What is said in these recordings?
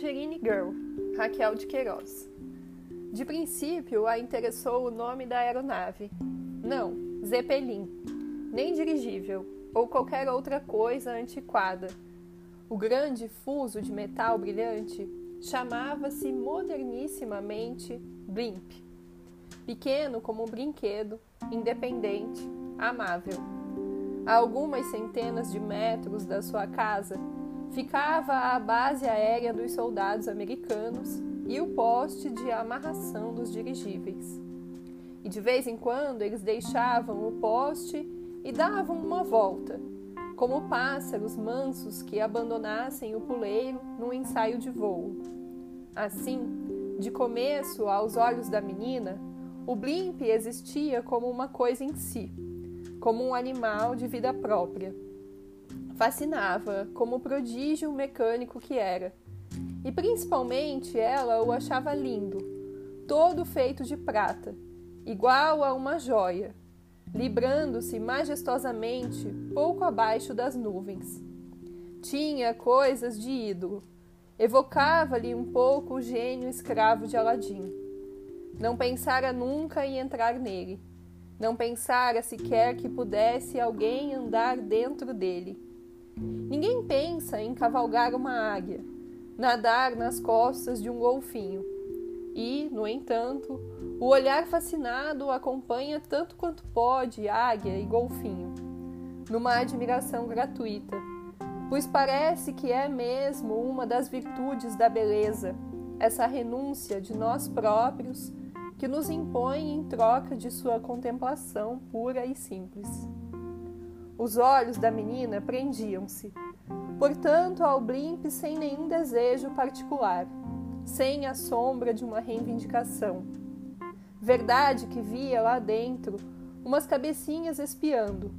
Tangerine Girl, Raquel de Queiroz. De princípio, a interessou o nome da aeronave. Não, Zeppelin, nem dirigível, ou qualquer outra coisa antiquada. O grande fuso de metal brilhante chamava-se modernissimamente Blimp. Pequeno como um brinquedo, independente, amável. A algumas centenas de metros da sua casa ficava a base aérea dos soldados americanos e o poste de amarração dos dirigíveis. E de vez em quando eles deixavam o poste e davam uma volta, como pássaros mansos que abandonassem o puleiro num ensaio de voo. Assim, de começo, aos olhos da menina, o blimp existia como uma coisa em si, como um animal de vida própria fascinava como prodígio mecânico que era. E principalmente ela o achava lindo, todo feito de prata, igual a uma joia, librando-se majestosamente pouco abaixo das nuvens. Tinha coisas de ídolo, evocava-lhe um pouco o gênio escravo de Aladim. Não pensara nunca em entrar nele, não pensara sequer que pudesse alguém andar dentro dele Ninguém pensa em cavalgar uma águia, nadar nas costas de um golfinho. E, no entanto, o olhar fascinado acompanha tanto quanto pode águia e golfinho, numa admiração gratuita, pois parece que é mesmo uma das virtudes da beleza, essa renúncia de nós próprios que nos impõe em troca de sua contemplação pura e simples. Os olhos da menina prendiam-se, portanto, ao blimp sem nenhum desejo particular, sem a sombra de uma reivindicação. Verdade que via lá dentro umas cabecinhas espiando,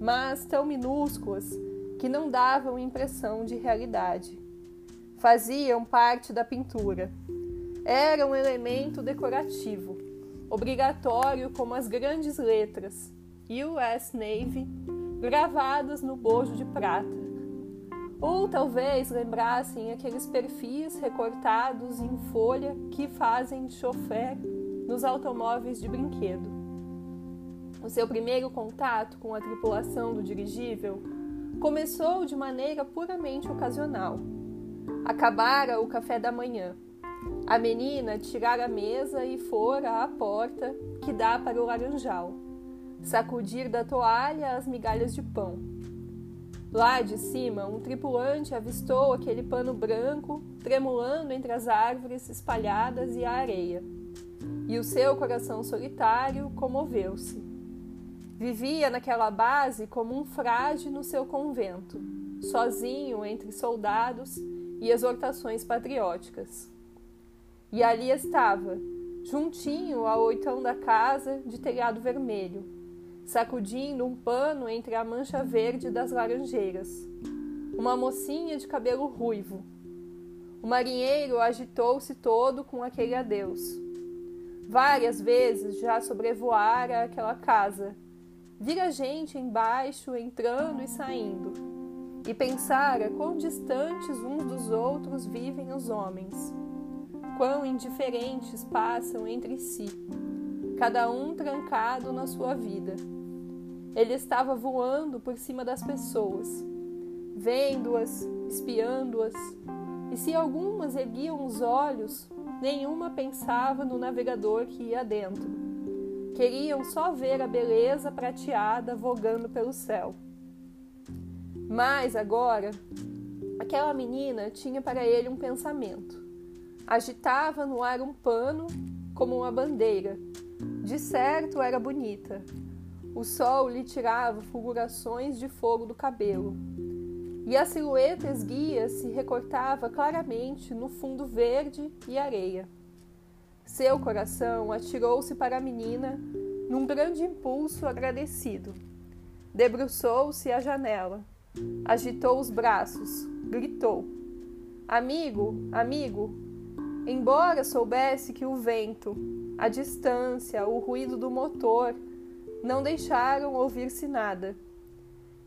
mas tão minúsculas que não davam impressão de realidade. Faziam parte da pintura. Era um elemento decorativo, obrigatório como as grandes letras US Navy gravadas no bojo de prata. Ou talvez lembrassem aqueles perfis recortados em folha que fazem de chofer nos automóveis de brinquedo. O seu primeiro contato com a tripulação do dirigível começou de maneira puramente ocasional. Acabara o café da manhã. A menina tirara a mesa e fora à porta que dá para o laranjal sacudir da toalha as migalhas de pão. Lá de cima, um tripulante avistou aquele pano branco tremulando entre as árvores espalhadas e a areia. E o seu coração solitário comoveu-se. Vivia naquela base como um frade no seu convento, sozinho entre soldados e exortações patrióticas. E ali estava, juntinho ao oitão da casa de telhado vermelho, sacudindo um pano entre a mancha verde das laranjeiras. Uma mocinha de cabelo ruivo. O marinheiro agitou-se todo com aquele adeus. Várias vezes já sobrevoara aquela casa. Vira gente embaixo entrando e saindo. E pensara quão distantes uns dos outros vivem os homens. Quão indiferentes passam entre si, cada um trancado na sua vida. Ele estava voando por cima das pessoas, vendo-as, espiando-as, e se algumas erguiam os olhos, nenhuma pensava no navegador que ia dentro. Queriam só ver a beleza prateada vogando pelo céu. Mas agora, aquela menina tinha para ele um pensamento. Agitava no ar um pano como uma bandeira. De certo era bonita, o sol lhe tirava fulgurações de fogo do cabelo, e a silhueta esguia se recortava claramente no fundo verde e areia. Seu coração atirou-se para a menina num grande impulso agradecido. Debruçou-se à janela, agitou os braços, gritou: Amigo, amigo! Embora soubesse que o vento, a distância, o ruído do motor não deixaram ouvir-se nada.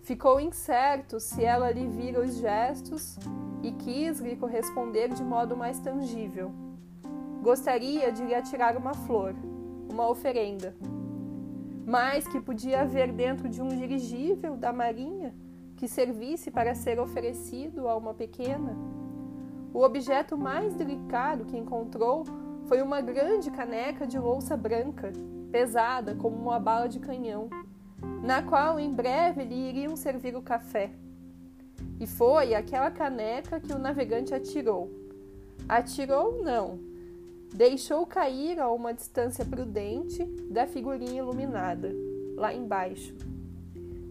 Ficou incerto se ela lhe vira os gestos e quis lhe corresponder de modo mais tangível. Gostaria de lhe atirar uma flor, uma oferenda, mas que podia haver dentro de um dirigível da marinha que servisse para ser oferecido a uma pequena. O objeto mais delicado que encontrou foi uma grande caneca de louça branca, pesada como uma bala de canhão, na qual em breve lhe iriam servir o café. E foi aquela caneca que o navegante atirou. Atirou, não. Deixou cair a uma distância prudente da figurinha iluminada, lá embaixo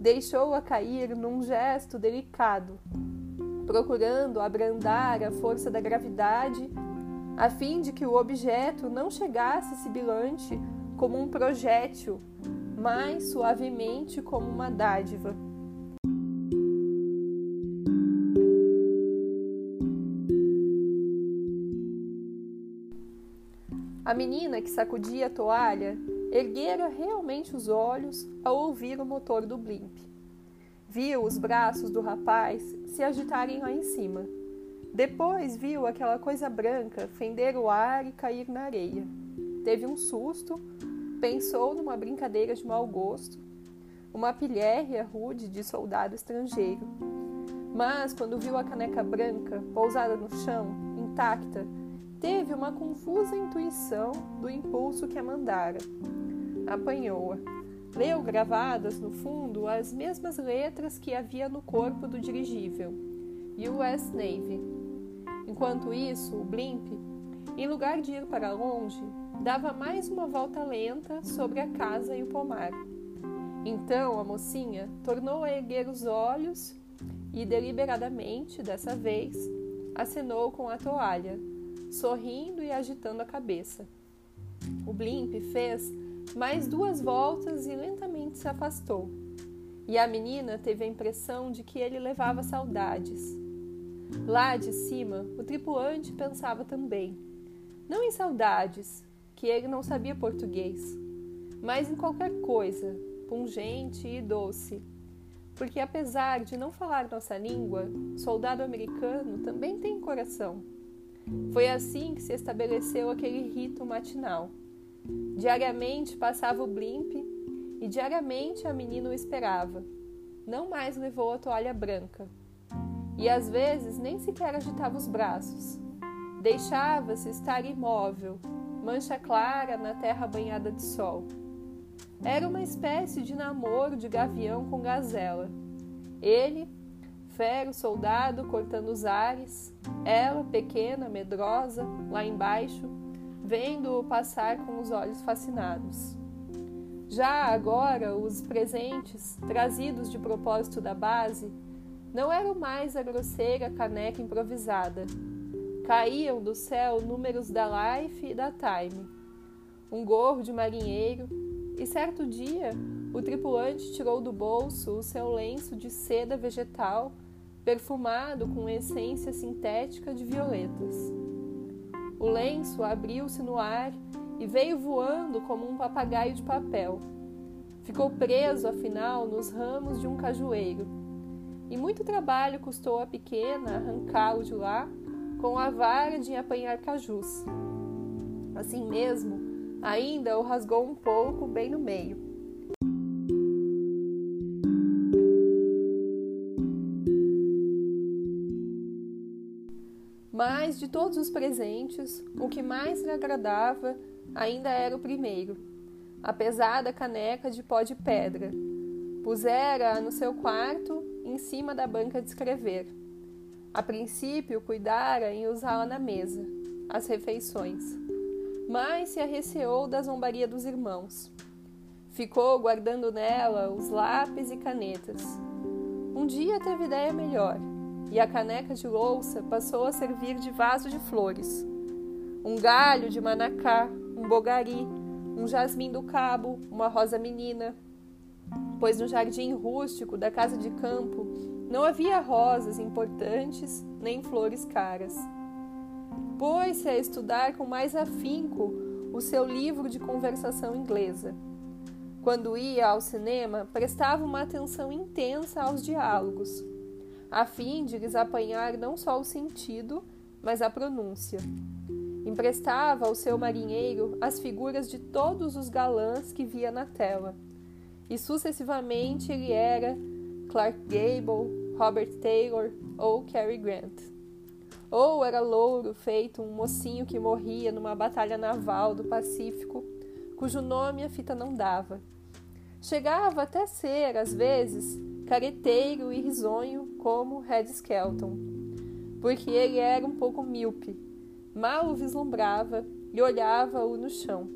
deixou-a cair num gesto delicado, procurando abrandar a força da gravidade, a fim de que o objeto não chegasse sibilante como um projétil, mas suavemente como uma dádiva. A menina que sacudia a toalha erguera realmente os olhos ao ouvir o motor do blimp. Viu os braços do rapaz se agitarem lá em cima. Depois viu aquela coisa branca fender o ar e cair na areia. Teve um susto, pensou numa brincadeira de mau gosto, uma pilhéria rude de soldado estrangeiro. Mas quando viu a caneca branca pousada no chão, intacta, teve uma confusa intuição do impulso que a mandara apanhou-a. Leu gravadas no fundo as mesmas letras que havia no corpo do dirigível, US Navy. Enquanto isso, o blimp, em lugar de ir para longe, dava mais uma volta lenta sobre a casa e o pomar. Então a mocinha tornou a erguer os olhos e, deliberadamente, dessa vez, acenou com a toalha, sorrindo e agitando a cabeça. O blimp fez mais duas voltas e lentamente se afastou. E a menina teve a impressão de que ele levava saudades. Lá de cima, o tripulante pensava também, não em saudades, que ele não sabia português, mas em qualquer coisa, pungente e doce. Porque apesar de não falar nossa língua, soldado americano também tem coração. Foi assim que se estabeleceu aquele rito matinal. Diariamente passava o blimp e diariamente a menina o esperava. Não mais levou a toalha branca. E às vezes nem sequer agitava os braços. Deixava-se estar imóvel, mancha clara na terra banhada de sol. Era uma espécie de namoro de gavião com gazela. Ele, fero soldado cortando os ares, ela, pequena, medrosa, lá embaixo, vendo-o passar com os olhos fascinados. Já agora, os presentes, trazidos de propósito da base, não eram mais a grosseira caneca improvisada. Caíam do céu números da Life e da Time, um gorro de marinheiro, e certo dia o tripulante tirou do bolso o seu lenço de seda vegetal perfumado com essência sintética de violetas. O lenço abriu-se no ar e veio voando como um papagaio de papel. Ficou preso, afinal, nos ramos de um cajueiro. E muito trabalho custou à pequena arrancá-lo de lá com a vara de apanhar cajus. Assim mesmo, ainda o rasgou um pouco bem no meio. Mas de todos os presentes, o que mais lhe agradava ainda era o primeiro, a pesada caneca de pó de pedra. Pusera-a no seu quarto, em cima da banca de escrever. A princípio, cuidara em usá-la na mesa, às refeições, mas se arreceou da zombaria dos irmãos. Ficou guardando nela os lápis e canetas. Um dia teve ideia melhor e a caneca de louça passou a servir de vaso de flores. Um galho de manacá, um bogari, um jasmim do cabo, uma rosa menina. Pois no jardim rústico da casa de campo não havia rosas importantes nem flores caras. Pôs-se a estudar com mais afinco o seu livro de conversação inglesa. Quando ia ao cinema, prestava uma atenção intensa aos diálogos, a fim de lhes apanhar não só o sentido, mas a pronúncia. Emprestava ao seu marinheiro as figuras de todos os galãs que via na tela, e sucessivamente ele era Clark Gable, Robert Taylor ou Cary Grant. Ou era louro, feito um mocinho que morria numa batalha naval do Pacífico, cujo nome a fita não dava. Chegava até ser, às vezes, careteiro e risonho como Red Skelton, porque ele era um pouco míope, mal o vislumbrava e olhava-o no chão.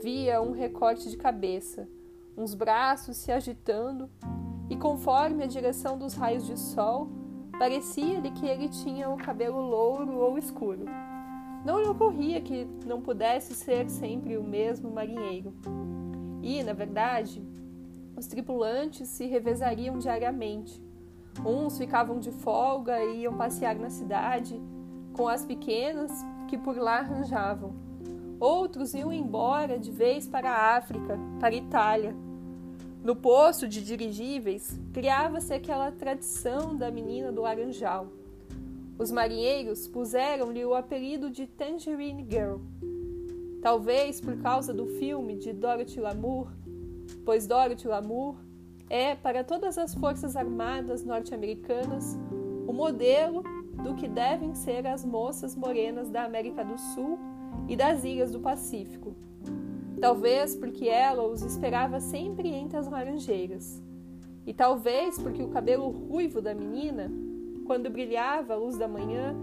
Via um recorte de cabeça, uns braços se agitando, e conforme a direção dos raios de sol, parecia-lhe que ele tinha o cabelo louro ou escuro. Não lhe ocorria que não pudesse ser sempre o mesmo marinheiro. E, na verdade, os tripulantes se revezariam diariamente. Uns ficavam de folga e iam passear na cidade com as pequenas que por lá arranjavam. Outros iam embora de vez para a África, para a Itália. No posto de dirigíveis, criava-se aquela tradição da menina do laranjal. Os marinheiros puseram-lhe o apelido de Tangerine Girl talvez por causa do filme de Dorothy Lamour, pois Dorothy Lamour é, para todas as forças armadas norte-americanas, o modelo do que devem ser as moças morenas da América do Sul e das ilhas do Pacífico. Talvez porque ela os esperava sempre entre as laranjeiras. E talvez porque o cabelo ruivo da menina, quando brilhava à luz da manhã,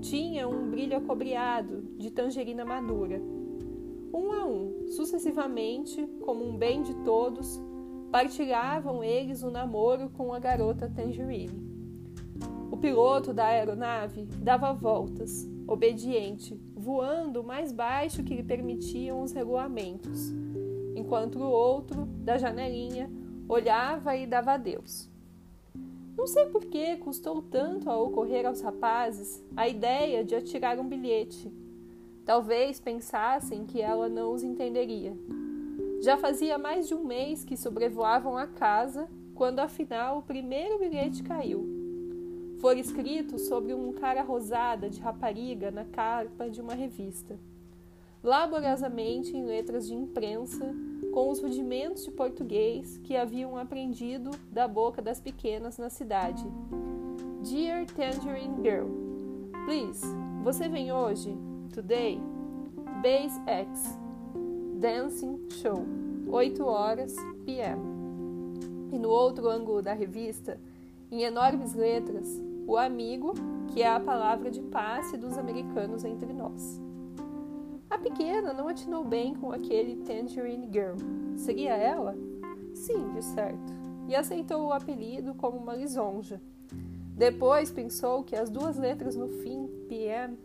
tinha um brilho acobreado de tangerina madura um a um, sucessivamente, como um bem de todos, partilhavam eles o namoro com a garota Tangerine. O piloto da aeronave dava voltas, obediente, voando mais baixo que lhe permitiam os regulamentos, enquanto o outro, da janelinha, olhava e dava adeus. Não sei por que custou tanto a ocorrer aos rapazes a ideia de atirar um bilhete Talvez pensassem que ela não os entenderia. Já fazia mais de um mês que sobrevoavam a casa quando afinal o primeiro bilhete caiu. Foi escrito sobre um cara rosada de rapariga na capa de uma revista. Laboriosamente em letras de imprensa, com os rudimentos de português que haviam aprendido da boca das pequenas na cidade. Dear Tangerine Girl, please, você vem hoje? Today, Base X, Dancing Show, 8 horas p.m. E no outro ângulo da revista, em enormes letras, o amigo, que é a palavra de passe dos americanos entre nós. A pequena não atinou bem com aquele Tangerine Girl. Seria ela? Sim, de certo. E aceitou o apelido como uma lisonja. Depois pensou que as duas letras no fim, PM,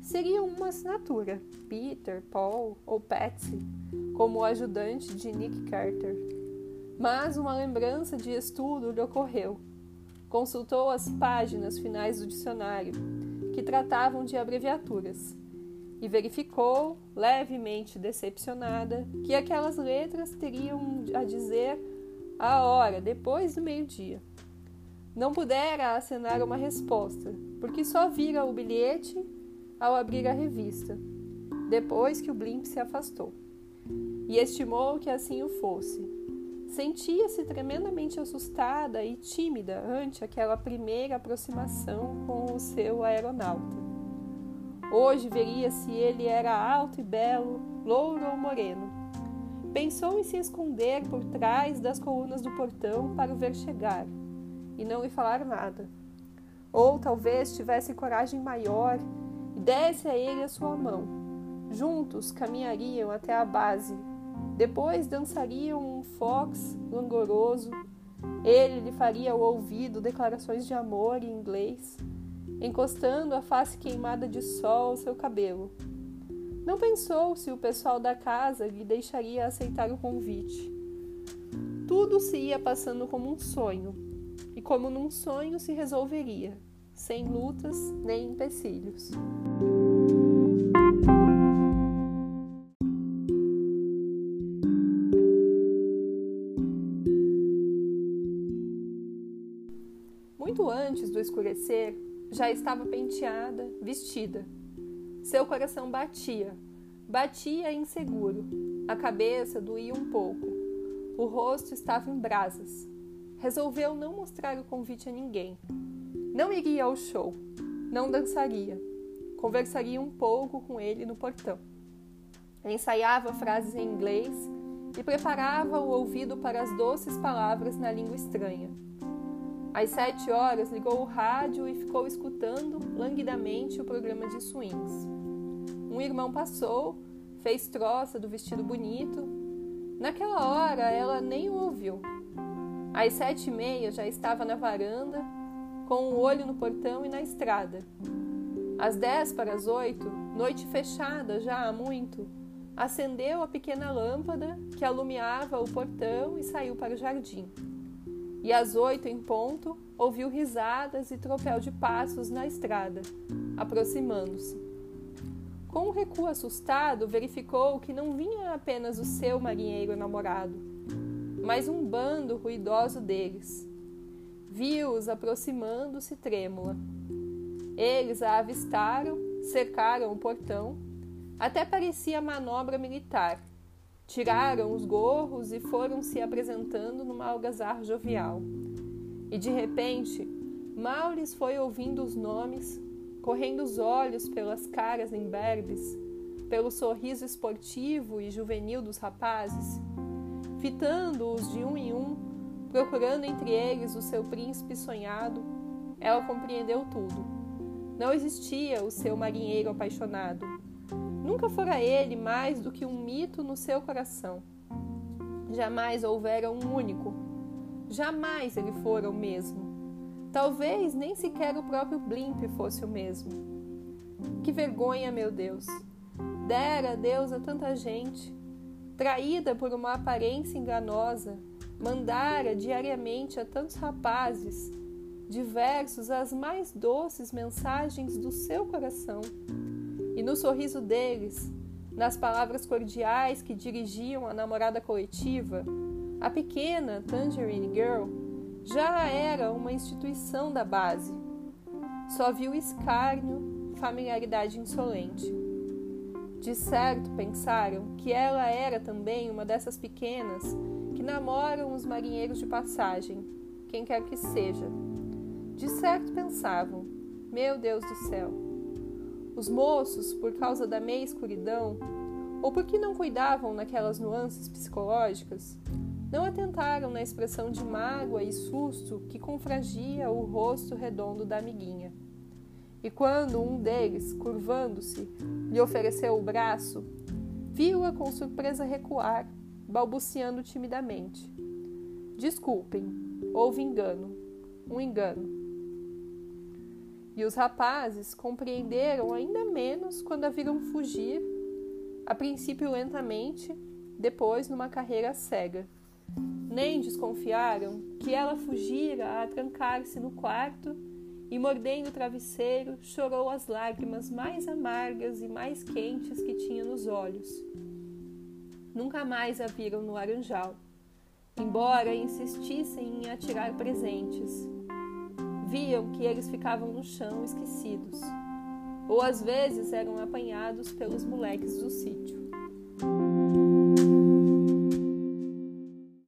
seriam uma assinatura, Peter, Paul ou Patsy, como o ajudante de Nick Carter. Mas uma lembrança de estudo lhe ocorreu. Consultou as páginas finais do dicionário, que tratavam de abreviaturas, e verificou, levemente decepcionada, que aquelas letras teriam a dizer a hora depois do meio-dia. Não pudera acenar uma resposta, porque só vira o bilhete ao abrir a revista, depois que o Blimp se afastou, e estimou que assim o fosse. Sentia-se tremendamente assustada e tímida ante aquela primeira aproximação com o seu aeronauta. Hoje veria se ele era alto e belo, louro ou moreno. Pensou em se esconder por trás das colunas do portão para o ver chegar e não lhe falar nada. Ou talvez tivesse coragem maior desse a ele a sua mão. Juntos caminhariam até a base. Depois dançariam um fox langoroso. Ele lhe faria ao ouvido declarações de amor em inglês, encostando a face queimada de sol ao seu cabelo. Não pensou se o pessoal da casa lhe deixaria aceitar o convite. Tudo se ia passando como um sonho, e como num sonho se resolveria sem lutas nem empecilhos. Escurecer, já estava penteada, vestida. Seu coração batia, batia inseguro. A cabeça doía um pouco. O rosto estava em brasas. Resolveu não mostrar o convite a ninguém. Não iria ao show, não dançaria. Conversaria um pouco com ele no portão. Ensaiava frases em inglês e preparava o ouvido para as doces palavras na língua estranha. Às sete horas, ligou o rádio e ficou escutando languidamente o programa de swings. Um irmão passou, fez troça do vestido bonito. Naquela hora, ela nem o ouviu. Às sete e meia, já estava na varanda, com o um olho no portão e na estrada. Às dez para as oito, noite fechada já há muito, acendeu a pequena lâmpada que alumiava o portão e saiu para o jardim e às oito em ponto ouviu risadas e tropel de passos na estrada, aproximando-se. Com um recuo assustado, verificou que não vinha apenas o seu marinheiro namorado, mas um bando ruidoso deles. Viu-os aproximando-se trêmula. Eles a avistaram, cercaram o portão, até parecia manobra militar Tiraram os gorros e foram se apresentando numa algazarra jovial. E de repente, mal lhes foi ouvindo os nomes, correndo os olhos pelas caras imberbes, pelo sorriso esportivo e juvenil dos rapazes, fitando-os de um em um, procurando entre eles o seu príncipe sonhado, ela compreendeu tudo. Não existia o seu marinheiro apaixonado Nunca fora ele mais do que um mito no seu coração. Jamais houvera um único. Jamais ele fora o mesmo. Talvez nem sequer o próprio Blimp fosse o mesmo. Que vergonha, meu Deus! Dera Deus a tanta gente, traída por uma aparência enganosa, mandara diariamente a tantos rapazes diversos as mais doces mensagens do seu coração e no sorriso deles, nas palavras cordiais que dirigiam a namorada coletiva, a pequena Tangerine Girl já era uma instituição da base. Só viu escárnio, familiaridade insolente. De certo pensaram que ela era também uma dessas pequenas que namoram os marinheiros de passagem, quem quer que seja. De certo pensavam: Meu Deus do céu, os moços, por causa da meia escuridão, ou porque não cuidavam naquelas nuances psicológicas, não atentaram na expressão de mágoa e susto que confragia o rosto redondo da amiguinha. E quando um deles, curvando-se, lhe ofereceu o braço, viu-a com surpresa recuar, balbuciando timidamente: Desculpem, houve engano, um engano. E os rapazes compreenderam ainda menos quando a viram fugir, a princípio lentamente, depois numa carreira cega. Nem desconfiaram que ela fugira a trancar-se no quarto e, mordendo o travesseiro, chorou as lágrimas mais amargas e mais quentes que tinha nos olhos. Nunca mais a viram no laranjal, embora insistissem em atirar presentes viam que eles ficavam no chão esquecidos, ou às vezes eram apanhados pelos moleques do sítio.